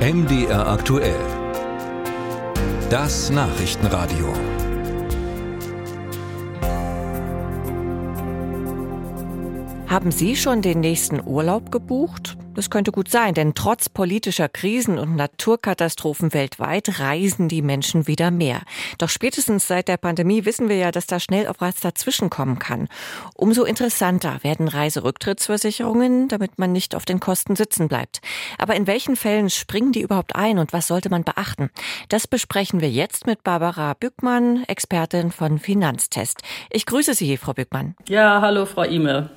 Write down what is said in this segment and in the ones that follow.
MDR aktuell. Das Nachrichtenradio. Haben Sie schon den nächsten Urlaub gebucht? Das könnte gut sein, denn trotz politischer Krisen und Naturkatastrophen weltweit reisen die Menschen wieder mehr. Doch spätestens seit der Pandemie wissen wir ja, dass da schnell auch was dazwischenkommen kann. Umso interessanter werden Reiserücktrittsversicherungen, damit man nicht auf den Kosten sitzen bleibt. Aber in welchen Fällen springen die überhaupt ein und was sollte man beachten? Das besprechen wir jetzt mit Barbara Bückmann, Expertin von Finanztest. Ich grüße Sie, Frau Bückmann. Ja, hallo, Frau Ime.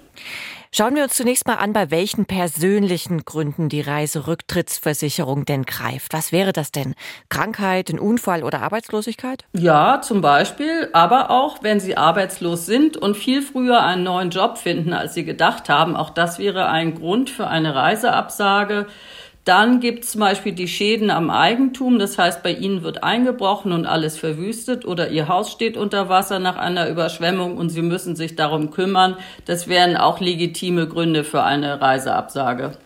Schauen wir uns zunächst mal an, bei welchen persönlichen Gründen die Reiserücktrittsversicherung denn greift. Was wäre das denn? Krankheit, ein Unfall oder Arbeitslosigkeit? Ja, zum Beispiel, aber auch wenn Sie arbeitslos sind und viel früher einen neuen Job finden, als Sie gedacht haben. Auch das wäre ein Grund für eine Reiseabsage. Dann gibt es zum Beispiel die Schäden am Eigentum. Das heißt, bei Ihnen wird eingebrochen und alles verwüstet oder Ihr Haus steht unter Wasser nach einer Überschwemmung und Sie müssen sich darum kümmern. Das wären auch legitime Gründe für eine Reiseabsage.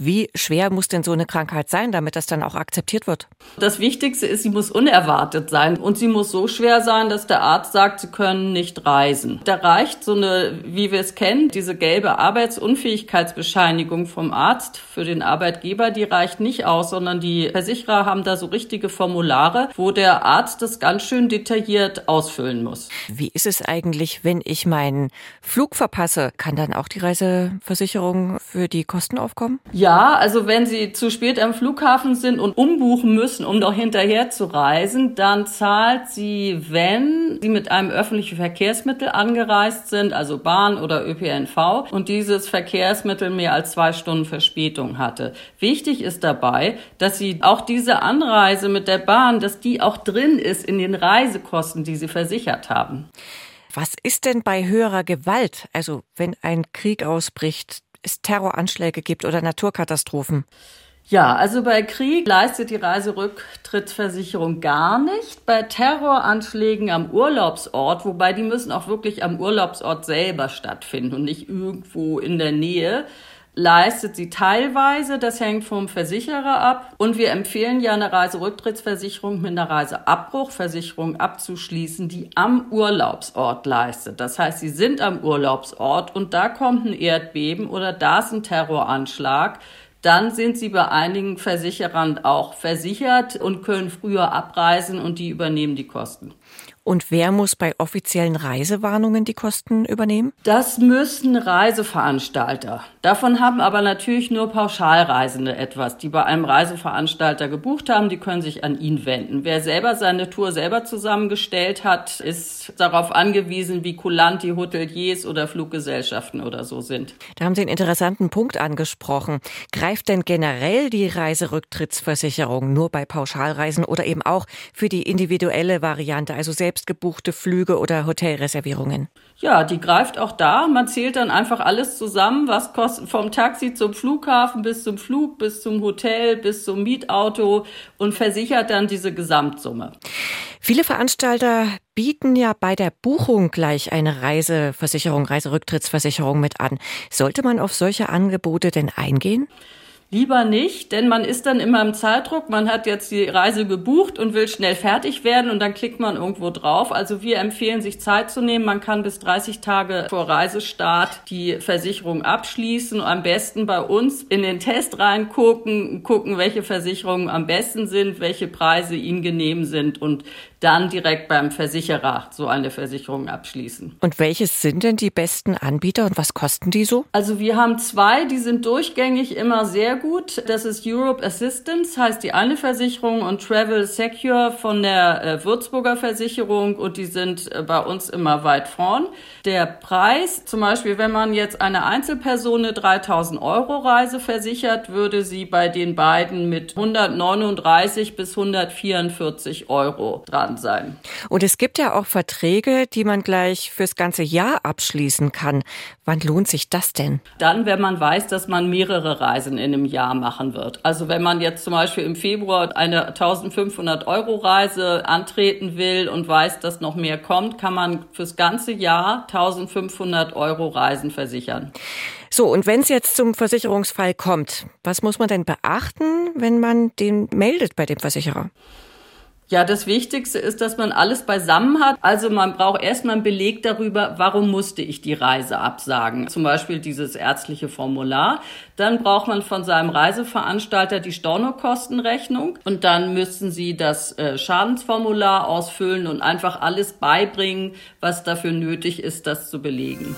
Wie schwer muss denn so eine Krankheit sein, damit das dann auch akzeptiert wird? Das Wichtigste ist, sie muss unerwartet sein und sie muss so schwer sein, dass der Arzt sagt, sie können nicht reisen. Da reicht so eine, wie wir es kennen, diese gelbe Arbeitsunfähigkeitsbescheinigung vom Arzt für den Arbeitgeber, die reicht nicht aus, sondern die Versicherer haben da so richtige Formulare, wo der Arzt das ganz schön detailliert ausfüllen muss. Wie ist es eigentlich, wenn ich meinen Flug verpasse? Kann dann auch die Reiseversicherung für die Kosten aufkommen? Ja, ja, also wenn Sie zu spät am Flughafen sind und umbuchen müssen, um noch hinterher zu reisen, dann zahlt sie, wenn Sie mit einem öffentlichen Verkehrsmittel angereist sind, also Bahn oder ÖPNV, und dieses Verkehrsmittel mehr als zwei Stunden Verspätung hatte. Wichtig ist dabei, dass Sie auch diese Anreise mit der Bahn, dass die auch drin ist in den Reisekosten, die Sie versichert haben. Was ist denn bei höherer Gewalt, also wenn ein Krieg ausbricht, es Terroranschläge gibt oder Naturkatastrophen? Ja, also bei Krieg leistet die Reiserücktrittsversicherung gar nicht. Bei Terroranschlägen am Urlaubsort, wobei die müssen auch wirklich am Urlaubsort selber stattfinden und nicht irgendwo in der Nähe, leistet sie teilweise. Das hängt vom Versicherer ab. Und wir empfehlen ja eine Reiserücktrittsversicherung mit einer Reiseabbruchversicherung abzuschließen, die am Urlaubsort leistet. Das heißt, Sie sind am Urlaubsort und da kommt ein Erdbeben oder da ist ein Terroranschlag dann sind sie bei einigen Versicherern auch versichert und können früher abreisen und die übernehmen die Kosten. Und wer muss bei offiziellen Reisewarnungen die Kosten übernehmen? Das müssen Reiseveranstalter. Davon haben aber natürlich nur Pauschalreisende etwas, die bei einem Reiseveranstalter gebucht haben. Die können sich an ihn wenden. Wer selber seine Tour selber zusammengestellt hat, ist darauf angewiesen, wie kulant die Hoteliers oder Fluggesellschaften oder so sind. Da haben Sie einen interessanten Punkt angesprochen. Greift denn generell die Reiserücktrittsversicherung nur bei Pauschalreisen oder eben auch für die individuelle Variante, also selbst selbst gebuchte Flüge oder Hotelreservierungen? Ja, die greift auch da. Man zählt dann einfach alles zusammen, was kostet vom Taxi zum Flughafen bis zum Flug, bis zum Hotel, bis zum Mietauto und versichert dann diese Gesamtsumme. Viele Veranstalter bieten ja bei der Buchung gleich eine Reiseversicherung, Reiserücktrittsversicherung mit an. Sollte man auf solche Angebote denn eingehen? Lieber nicht, denn man ist dann immer im Zeitdruck. Man hat jetzt die Reise gebucht und will schnell fertig werden und dann klickt man irgendwo drauf. Also wir empfehlen, sich Zeit zu nehmen. Man kann bis 30 Tage vor Reisestart die Versicherung abschließen. Am besten bei uns in den Test reingucken, gucken, welche Versicherungen am besten sind, welche Preise ihnen genehm sind und dann direkt beim Versicherer so eine Versicherung abschließen. Und welches sind denn die besten Anbieter und was kosten die so? Also wir haben zwei, die sind durchgängig immer sehr gut. Das ist Europe Assistance, heißt die eine Versicherung und Travel Secure von der äh, Würzburger Versicherung und die sind äh, bei uns immer weit vorn. Der Preis, zum Beispiel, wenn man jetzt eine Einzelperson eine 3000 Euro Reise versichert, würde sie bei den beiden mit 139 bis 144 Euro dran sein. Und es gibt ja auch Verträge, die man gleich fürs ganze Jahr abschließen kann. Wann lohnt sich das denn? Dann, wenn man weiß, dass man mehrere Reisen in einem Jahr machen wird. Also wenn man jetzt zum Beispiel im Februar eine 1500 Euro Reise antreten will und weiß, dass noch mehr kommt, kann man fürs ganze Jahr 1500 Euro Reisen versichern. So, und wenn es jetzt zum Versicherungsfall kommt, was muss man denn beachten, wenn man den meldet bei dem Versicherer? Ja, das Wichtigste ist, dass man alles beisammen hat. Also man braucht erstmal einen Beleg darüber, warum musste ich die Reise absagen. Zum Beispiel dieses ärztliche Formular. Dann braucht man von seinem Reiseveranstalter die Stornokostenrechnung. Und dann müssen Sie das äh, Schadensformular ausfüllen und einfach alles beibringen, was dafür nötig ist, das zu belegen.